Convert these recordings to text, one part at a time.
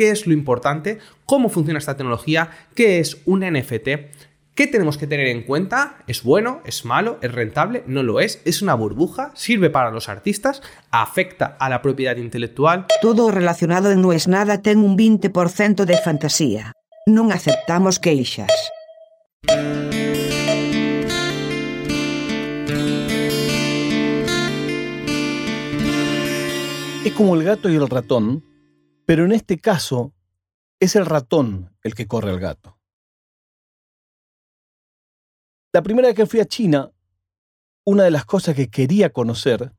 qué es lo importante, cómo funciona esta tecnología, qué es un NFT, ¿Qué tenemos que tener en cuenta? ¿Es bueno? ¿Es malo? ¿Es rentable? ¿No lo es? ¿Es una burbuja? ¿Sirve para los artistas? ¿Afecta a la propiedad intelectual? Todo relacionado en No es nada ten un 20% de fantasía. Non aceptamos queixas. Es como el gato y el ratón, pero en este caso es el ratón el que corre al gato. La primera vez que fui a China, una de las cosas que quería conocer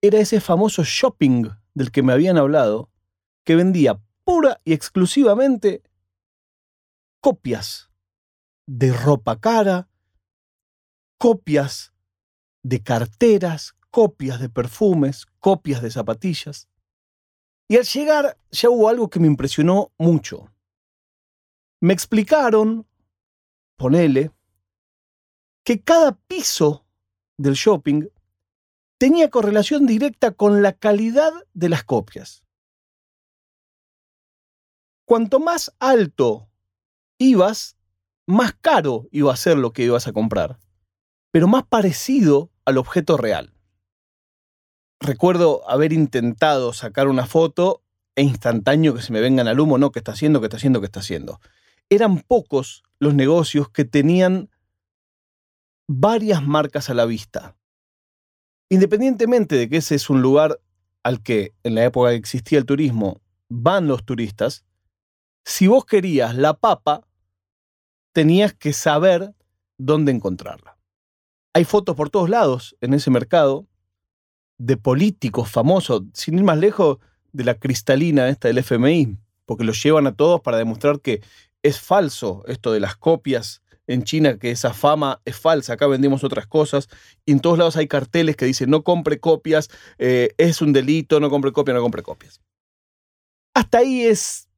era ese famoso shopping del que me habían hablado, que vendía pura y exclusivamente copias de ropa cara, copias de carteras, copias de perfumes, copias de zapatillas. Y al llegar ya hubo algo que me impresionó mucho. Me explicaron, ponele, que cada piso del shopping tenía correlación directa con la calidad de las copias. Cuanto más alto ibas, más caro iba a ser lo que ibas a comprar, pero más parecido al objeto real recuerdo haber intentado sacar una foto e instantáneo que se me vengan al humo, no, ¿qué está haciendo? ¿Qué está haciendo? ¿Qué está haciendo? Eran pocos los negocios que tenían varias marcas a la vista. Independientemente de que ese es un lugar al que en la época que existía el turismo van los turistas, si vos querías la papa, tenías que saber dónde encontrarla. Hay fotos por todos lados en ese mercado de políticos famosos, sin ir más lejos de la cristalina esta del FMI, porque los llevan a todos para demostrar que es falso esto de las copias en China, que esa fama es falsa, acá vendemos otras cosas, y en todos lados hay carteles que dicen no compre copias, eh, es un delito, no compre copias, no compre copias. Hasta ahí es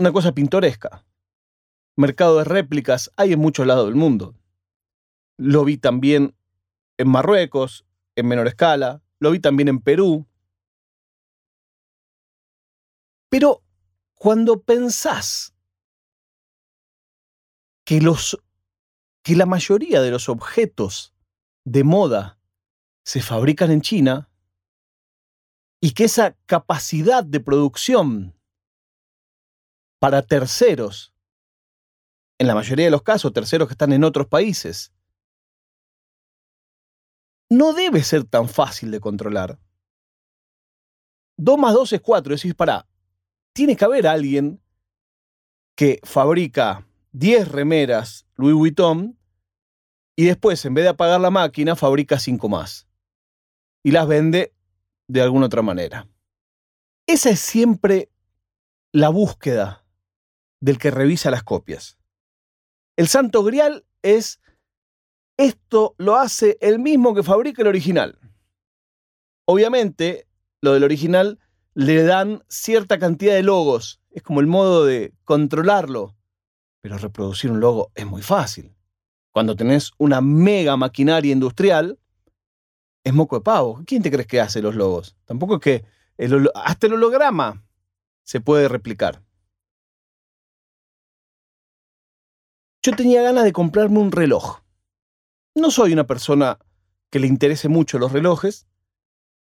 una cosa pintoresca. Mercado de réplicas hay en muchos lados del mundo. Lo vi también en Marruecos, en menor escala, lo vi también en Perú. Pero cuando pensás que, los, que la mayoría de los objetos de moda se fabrican en China y que esa capacidad de producción para terceros, en la mayoría de los casos terceros que están en otros países, no debe ser tan fácil de controlar. 2 más 2 es 4, decís, para, tiene que haber alguien que fabrica 10 remeras Louis Vuitton y después, en vez de apagar la máquina, fabrica 5 más. Y las vende de alguna otra manera. Esa es siempre la búsqueda del que revisa las copias. El santo grial es esto lo hace el mismo que fabrica el original. Obviamente, lo del original le dan cierta cantidad de logos. Es como el modo de controlarlo. Pero reproducir un logo es muy fácil. Cuando tenés una mega maquinaria industrial, es moco de pavo. ¿Quién te crees que hace los logos? Tampoco es que hasta el holograma se puede replicar. Yo tenía ganas de comprarme un reloj. No soy una persona que le interese mucho los relojes.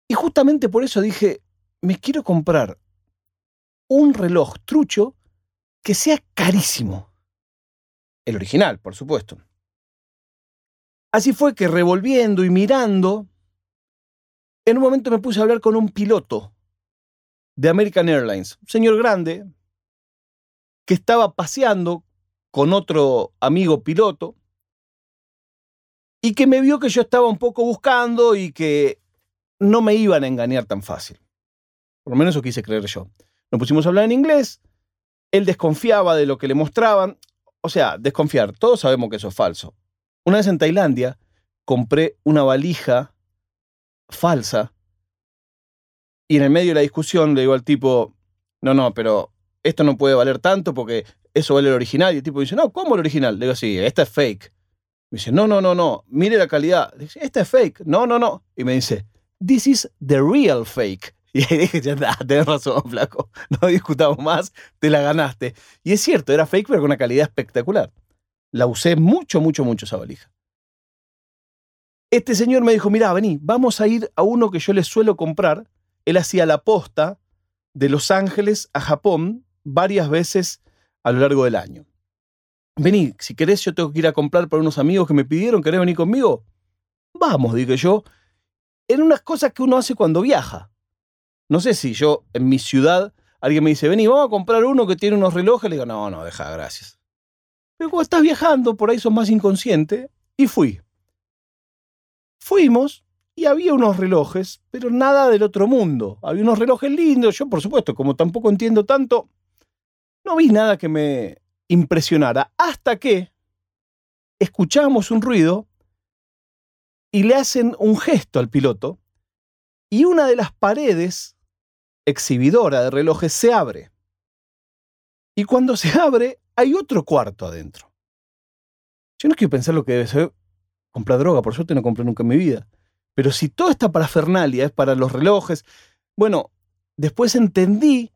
Y justamente por eso dije, me quiero comprar un reloj trucho que sea carísimo. El original, por supuesto. Así fue que revolviendo y mirando, en un momento me puse a hablar con un piloto de American Airlines, un señor grande, que estaba paseando con otro amigo piloto y que me vio que yo estaba un poco buscando y que no me iban a engañar tan fácil. Por lo menos eso quise creer yo. Nos pusimos a hablar en inglés, él desconfiaba de lo que le mostraban, o sea, desconfiar, todos sabemos que eso es falso. Una vez en Tailandia compré una valija falsa y en el medio de la discusión le digo al tipo, no, no, pero esto no puede valer tanto porque eso vale el original. Y el tipo dice, no, ¿cómo el original? Le digo, sí, esta es fake. Me dice, no, no, no, no, mire la calidad. Dice, esta es fake. No, no, no. Y me dice, this is the real fake. Y ahí dije, ya tenés razón, flaco. No discutamos más, te la ganaste. Y es cierto, era fake, pero con una calidad espectacular. La usé mucho, mucho, mucho esa valija. Este señor me dijo, mira, vení, vamos a ir a uno que yo le suelo comprar. Él hacía la posta de Los Ángeles a Japón varias veces a lo largo del año. Vení, si querés, yo tengo que ir a comprar para unos amigos que me pidieron, ¿querés venir conmigo? Vamos, dije yo. En unas cosas que uno hace cuando viaja. No sé si yo en mi ciudad alguien me dice, vení, vamos a comprar uno que tiene unos relojes. Le digo, no, no, deja, gracias. Pero cuando estás viajando, por ahí sos más inconsciente. Y fui. Fuimos y había unos relojes, pero nada del otro mundo. Había unos relojes lindos. Yo, por supuesto, como tampoco entiendo tanto, no vi nada que me impresionara. Hasta que escuchamos un ruido y le hacen un gesto al piloto y una de las paredes exhibidora de relojes se abre. Y cuando se abre, hay otro cuarto adentro. Yo no quiero pensar lo que debe ser comprar droga, por suerte no compré nunca en mi vida. Pero si toda esta parafernalia es para los relojes, bueno, después entendí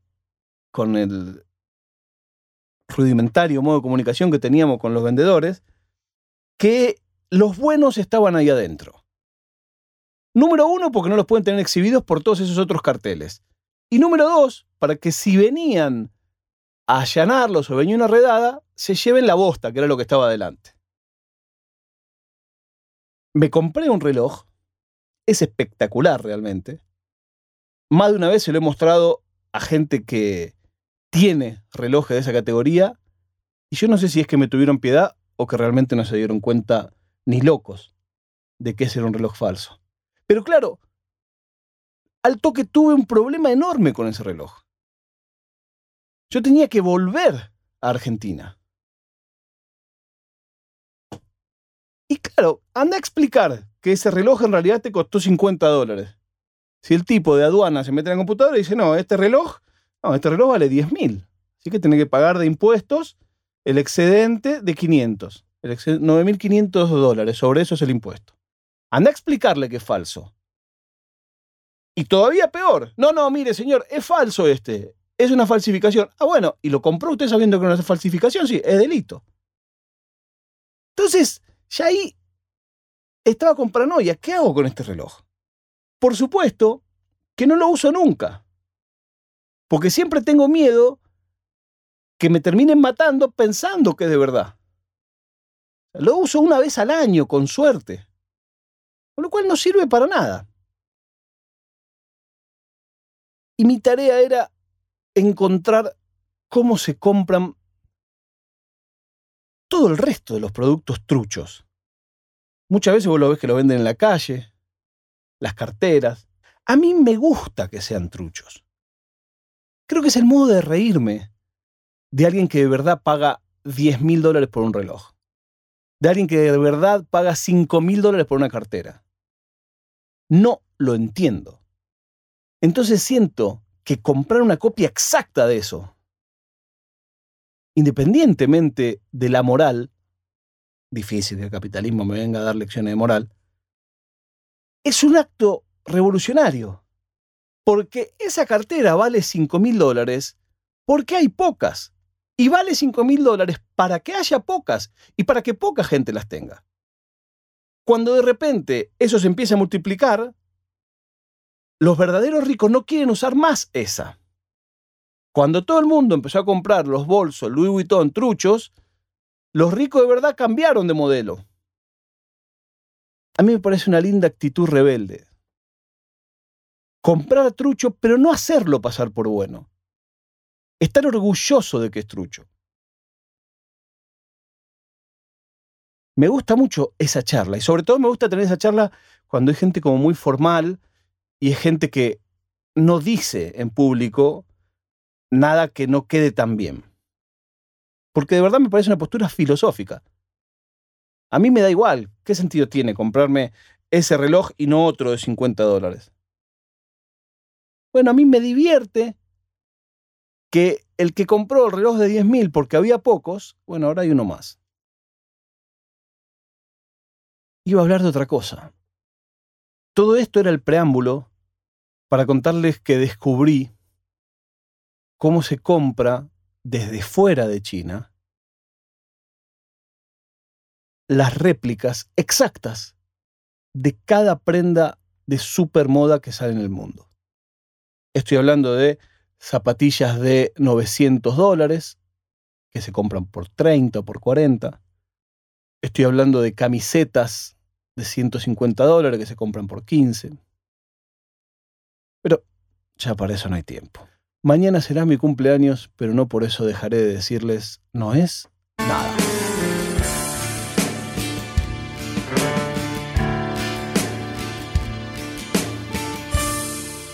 con el rudimentario modo de comunicación que teníamos con los vendedores, que los buenos estaban ahí adentro. Número uno, porque no los pueden tener exhibidos por todos esos otros carteles. Y número dos, para que si venían a allanarlos o venía una redada, se lleven la bosta, que era lo que estaba adelante. Me compré un reloj, es espectacular realmente. Más de una vez se lo he mostrado a gente que tiene relojes de esa categoría, y yo no sé si es que me tuvieron piedad o que realmente no se dieron cuenta ni locos de que ese era un reloj falso. Pero claro, al toque tuve un problema enorme con ese reloj. Yo tenía que volver a Argentina. Y claro, anda a explicar que ese reloj en realidad te costó 50 dólares. Si el tipo de aduana se mete en la computadora y dice, no, este reloj, no, este reloj vale 10 mil. Así que tiene que pagar de impuestos el excedente de 500. 9.500 dólares. Sobre eso es el impuesto. Anda a explicarle que es falso. Y todavía peor. No, no, mire, señor, es falso este. Es una falsificación. Ah, bueno, ¿y lo compró usted sabiendo que no es falsificación? Sí, es delito. Entonces, ya ahí estaba con paranoia. ¿Qué hago con este reloj? Por supuesto que no lo uso nunca. Porque siempre tengo miedo que me terminen matando pensando que es de verdad. Lo uso una vez al año, con suerte. Con lo cual no sirve para nada. Y mi tarea era encontrar cómo se compran todo el resto de los productos truchos. Muchas veces vos lo ves que lo venden en la calle, las carteras. A mí me gusta que sean truchos. Creo que es el modo de reírme de alguien que de verdad paga 10 mil dólares por un reloj de alguien que de verdad paga 5 mil dólares por una cartera. No lo entiendo. Entonces siento que comprar una copia exacta de eso, independientemente de la moral, difícil que el capitalismo me venga a dar lecciones de moral, es un acto revolucionario. Porque esa cartera vale 5 mil dólares porque hay pocas y vale 5 mil dólares para que haya pocas y para que poca gente las tenga. Cuando de repente eso se empieza a multiplicar, los verdaderos ricos no quieren usar más esa. Cuando todo el mundo empezó a comprar los bolsos Louis Vuitton truchos, los ricos de verdad cambiaron de modelo. A mí me parece una linda actitud rebelde. Comprar trucho, pero no hacerlo pasar por bueno estar orgulloso de que es trucho. Me gusta mucho esa charla y sobre todo me gusta tener esa charla cuando hay gente como muy formal y es gente que no dice en público nada que no quede tan bien. Porque de verdad me parece una postura filosófica. A mí me da igual, ¿qué sentido tiene comprarme ese reloj y no otro de 50 dólares? Bueno, a mí me divierte que el que compró el reloj de 10.000 porque había pocos, bueno, ahora hay uno más. Iba a hablar de otra cosa. Todo esto era el preámbulo para contarles que descubrí cómo se compra desde fuera de China las réplicas exactas de cada prenda de supermoda que sale en el mundo. Estoy hablando de zapatillas de 900 dólares, que se compran por 30 o por 40. Estoy hablando de camisetas de 150 dólares que se compran por 15. Pero ya para eso no hay tiempo. Mañana será mi cumpleaños, pero no por eso dejaré de decirles, no es nada.